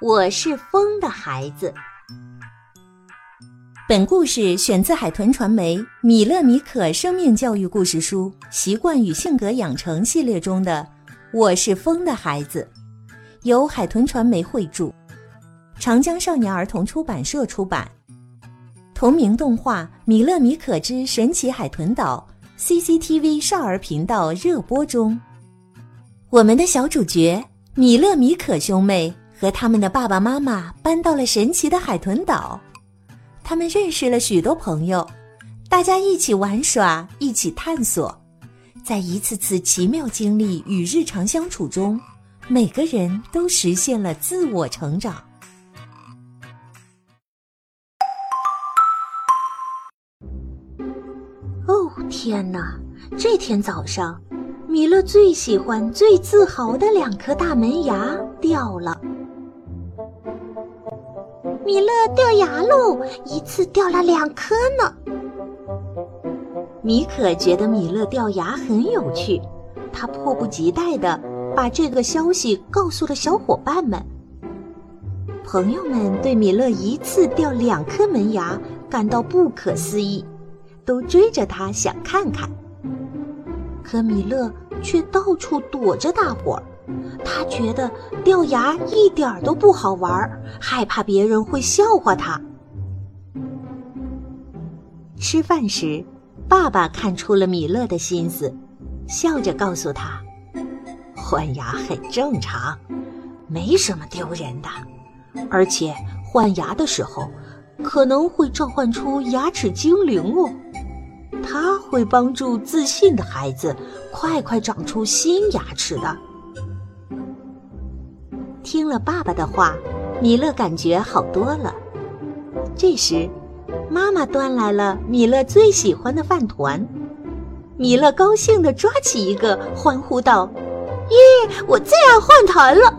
我是风的孩子。本故事选自海豚传媒《米勒米可生命教育故事书：习惯与性格养成》系列中的《我是风的孩子》，由海豚传媒绘著，长江少年儿童出版社出版。同名动画《米勒米可之神奇海豚岛》CCTV 少儿频道热播中，我们的小主角米勒米可兄妹。和他们的爸爸妈妈搬到了神奇的海豚岛，他们认识了许多朋友，大家一起玩耍，一起探索，在一次次奇妙经历与日常相处中，每个人都实现了自我成长。哦，天哪！这天早上，米勒最喜欢、最自豪的两颗大门牙掉了。米勒掉牙喽，一次掉了两颗呢。米可觉得米勒掉牙很有趣，他迫不及待地把这个消息告诉了小伙伴们。朋友们对米勒一次掉两颗门牙感到不可思议，都追着他想看看。可米勒却到处躲着大伙儿。他觉得掉牙一点儿都不好玩，害怕别人会笑话他。吃饭时，爸爸看出了米勒的心思，笑着告诉他：“换牙很正常，没什么丢人的，而且换牙的时候可能会召唤出牙齿精灵哦，它会帮助自信的孩子快快长出新牙齿的。”听了爸爸的话，米勒感觉好多了。这时，妈妈端来了米勒最喜欢的饭团。米勒高兴地抓起一个，欢呼道：“耶！我最爱饭团了！”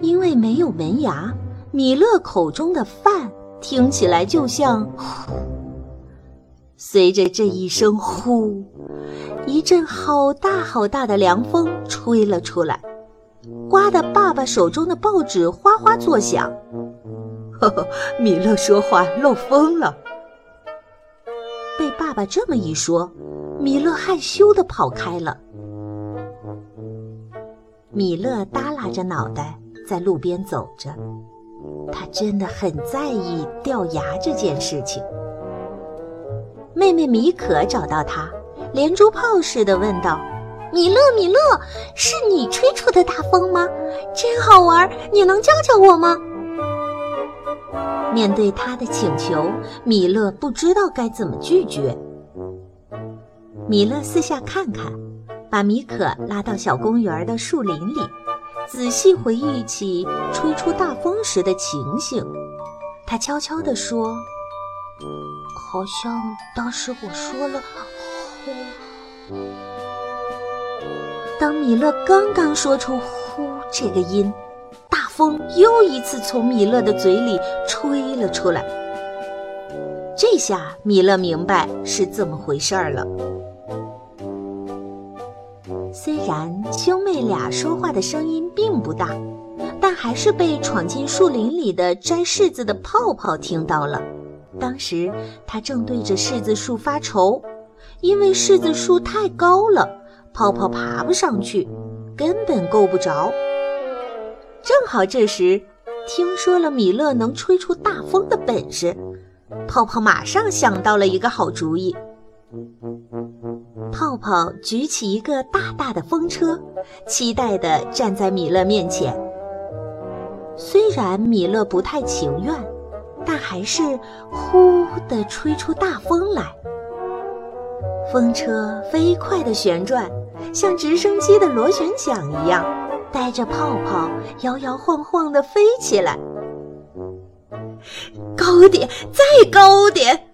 因为没有门牙，米勒口中的饭听起来就像“”。随着这一声“呼”，一阵好大好大的凉风吹了出来。刮得爸爸手中的报纸哗哗作响。呵呵，米勒说话漏风了。被爸爸这么一说，米勒害羞地跑开了。米勒耷拉着脑袋在路边走着，他真的很在意掉牙这件事情。妹妹米可找到他，连珠炮似的问道。米勒，米勒，是你吹出的大风吗？真好玩，你能教教我吗？面对他的请求，米勒不知道该怎么拒绝。米勒四下看看，把米可拉到小公园的树林里，仔细回忆起吹出大风时的情形。他悄悄地说：“好像当时我说了，呼。”当米勒刚刚说出“呼”这个音，大风又一次从米勒的嘴里吹了出来。这下米勒明白是怎么回事儿了。虽然兄妹俩说话的声音并不大，但还是被闯进树林里的摘柿子的泡泡听到了。当时他正对着柿子树发愁，因为柿子树太高了。泡泡爬不上去，根本够不着。正好这时，听说了米勒能吹出大风的本事，泡泡马上想到了一个好主意。泡泡举起一个大大的风车，期待地站在米勒面前。虽然米勒不太情愿，但还是呼地吹出大风来。风车飞快地旋转，像直升机的螺旋桨一样，带着泡泡摇摇晃晃地飞起来。高点，再高点！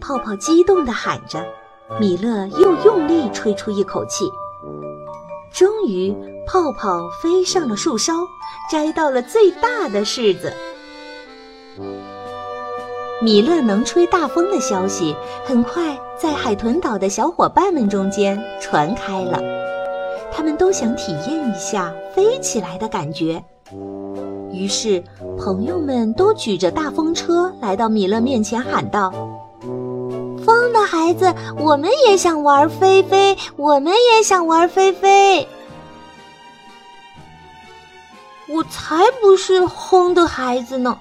泡泡激动地喊着。米勒又用力吹出一口气，终于泡泡飞上了树梢，摘到了最大的柿子。米勒能吹大风的消息很快在海豚岛的小伙伴们中间传开了，他们都想体验一下飞起来的感觉。于是，朋友们都举着大风车来到米勒面前，喊道。风的孩子，我们也想玩飞飞，我们也想玩飞飞。我才不是风的孩子呢！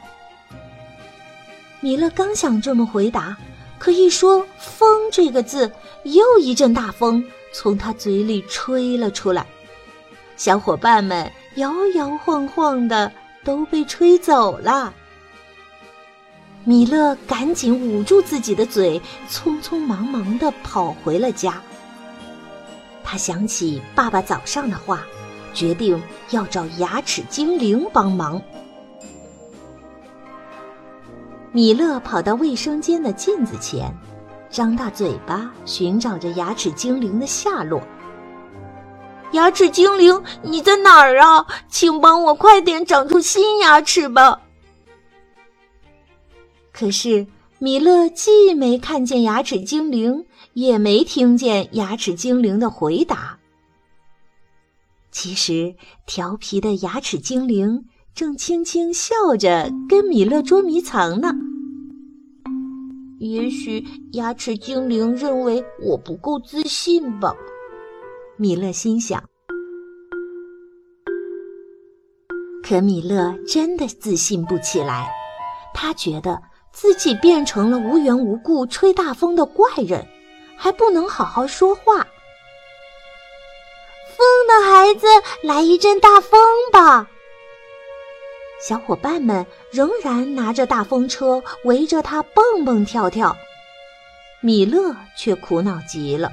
米勒刚想这么回答，可一说“风”这个字，又一阵大风从他嘴里吹了出来，小伙伴们摇摇晃晃的都被吹走了。米勒赶紧捂住自己的嘴，匆匆忙忙的跑回了家。他想起爸爸早上的话，决定要找牙齿精灵帮忙。米勒跑到卫生间的镜子前，张大嘴巴寻找着牙齿精灵的下落。牙齿精灵，你在哪儿啊？请帮我快点长出新牙齿吧！可是，米勒既没看见牙齿精灵，也没听见牙齿精灵的回答。其实，调皮的牙齿精灵正轻轻笑着跟米勒捉迷藏呢。也许牙齿精灵认为我不够自信吧，米勒心想。可米勒真的自信不起来，他觉得。自己变成了无缘无故吹大风的怪人，还不能好好说话。风的孩子，来一阵大风吧！小伙伴们仍然拿着大风车围着他蹦蹦跳跳，米勒却苦恼极了。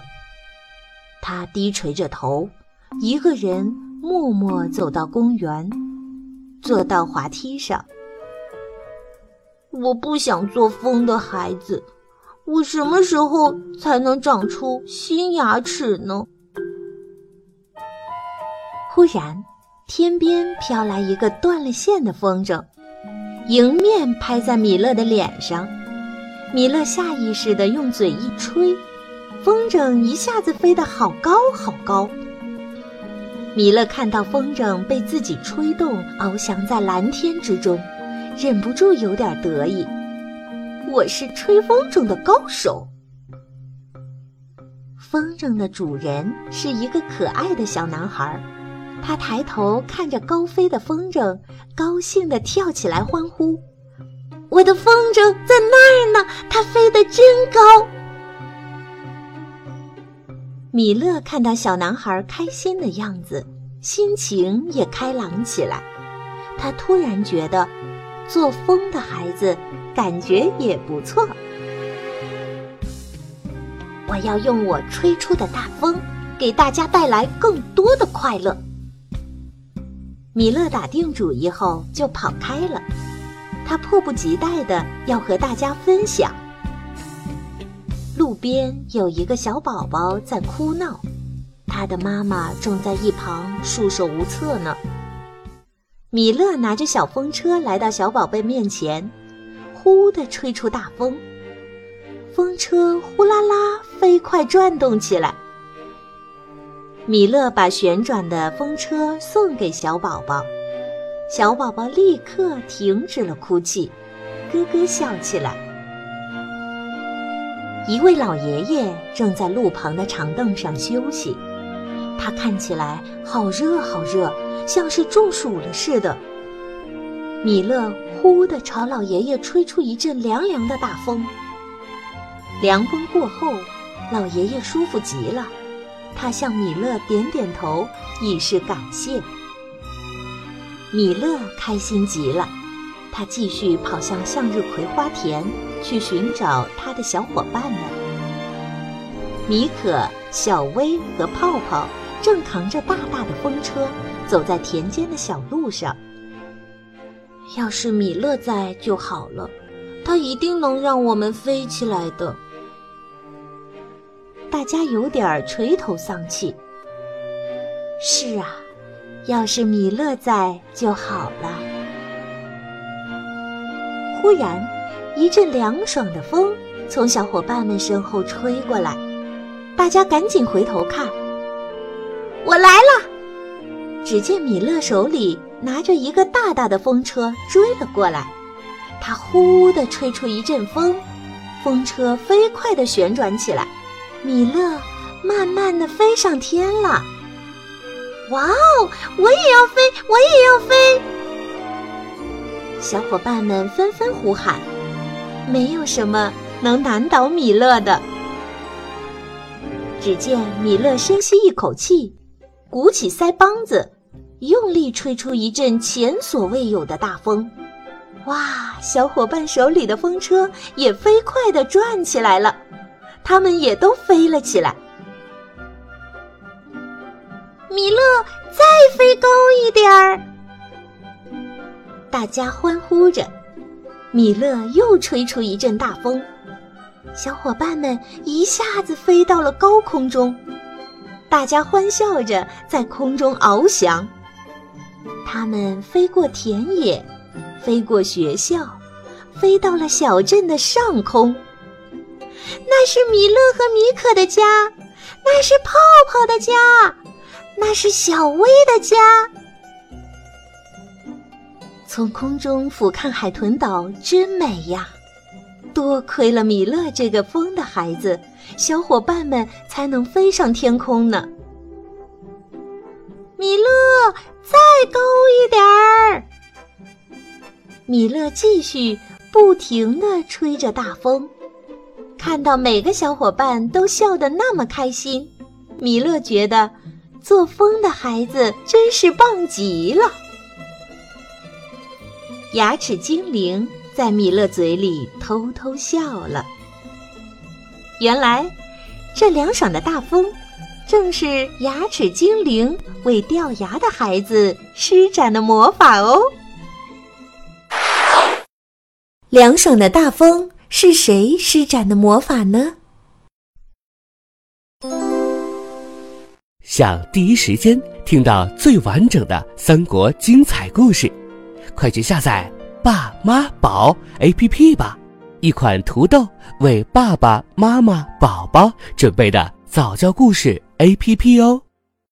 他低垂着头，一个人默默走到公园，坐到滑梯上。我不想做风的孩子，我什么时候才能长出新牙齿呢？忽然，天边飘来一个断了线的风筝，迎面拍在米勒的脸上。米勒下意识地用嘴一吹，风筝一下子飞得好高好高。米勒看到风筝被自己吹动，翱翔在蓝天之中。忍不住有点得意，我是吹风筝的高手。风筝的主人是一个可爱的小男孩，他抬头看着高飞的风筝，高兴地跳起来欢呼：“我的风筝在那儿呢，它飞得真高！”米勒看到小男孩开心的样子，心情也开朗起来。他突然觉得。做风的孩子感觉也不错。我要用我吹出的大风，给大家带来更多的快乐。米勒打定主意后就跑开了，他迫不及待的要和大家分享。路边有一个小宝宝在哭闹，他的妈妈正在一旁束手无策呢。米勒拿着小风车来到小宝贝面前，呼地吹出大风，风车呼啦啦飞快转动起来。米勒把旋转的风车送给小宝宝，小宝宝立刻停止了哭泣，咯咯笑起来。一位老爷爷正在路旁的长凳上休息，他看起来好热好热。像是中暑了似的，米勒呼地朝老爷爷吹出一阵凉凉的大风。凉风过后，老爷爷舒服极了，他向米勒点点头，以示感谢。米勒开心极了，他继续跑向向日葵花田，去寻找他的小伙伴们。米可、小薇和泡泡正扛着大大的风车，走在田间的小路上。要是米勒在就好了，他一定能让我们飞起来的。大家有点垂头丧气。是啊，要是米勒在就好了。忽然，一阵凉爽的风从小伙伴们身后吹过来，大家赶紧回头看。我来了！只见米勒手里拿着一个大大的风车追了过来，他呼地吹出一阵风，风车飞快地旋转起来，米勒慢慢地飞上天了。哇哦！我也要飞，我也要飞！小伙伴们纷纷呼喊。没有什么能难倒米勒的。只见米勒深吸一口气，鼓起腮帮子，用力吹出一阵前所未有的大风。哇！小伙伴手里的风车也飞快地转起来了，他们也都飞了起来。米勒，再飞高一点儿！大家欢呼着。米勒又吹出一阵大风，小伙伴们一下子飞到了高空中，大家欢笑着在空中翱翔。他们飞过田野，飞过学校，飞到了小镇的上空。那是米勒和米可的家，那是泡泡的家。那是小薇的家。从空中俯瞰海豚岛，真美呀！多亏了米勒这个疯的孩子，小伙伴们才能飞上天空呢。米勒，再高一点儿！米勒继续不停地吹着大风，看到每个小伙伴都笑得那么开心，米勒觉得。做风的孩子真是棒极了。牙齿精灵在米勒嘴里偷偷笑了。原来，这凉爽的大风，正是牙齿精灵为掉牙的孩子施展的魔法哦。凉爽的大风是谁施展的魔法呢？想第一时间听到最完整的三国精彩故事，快去下载“爸妈宝 ”APP 吧！一款土豆为爸爸妈妈、宝宝准备的早教故事 APP 哦。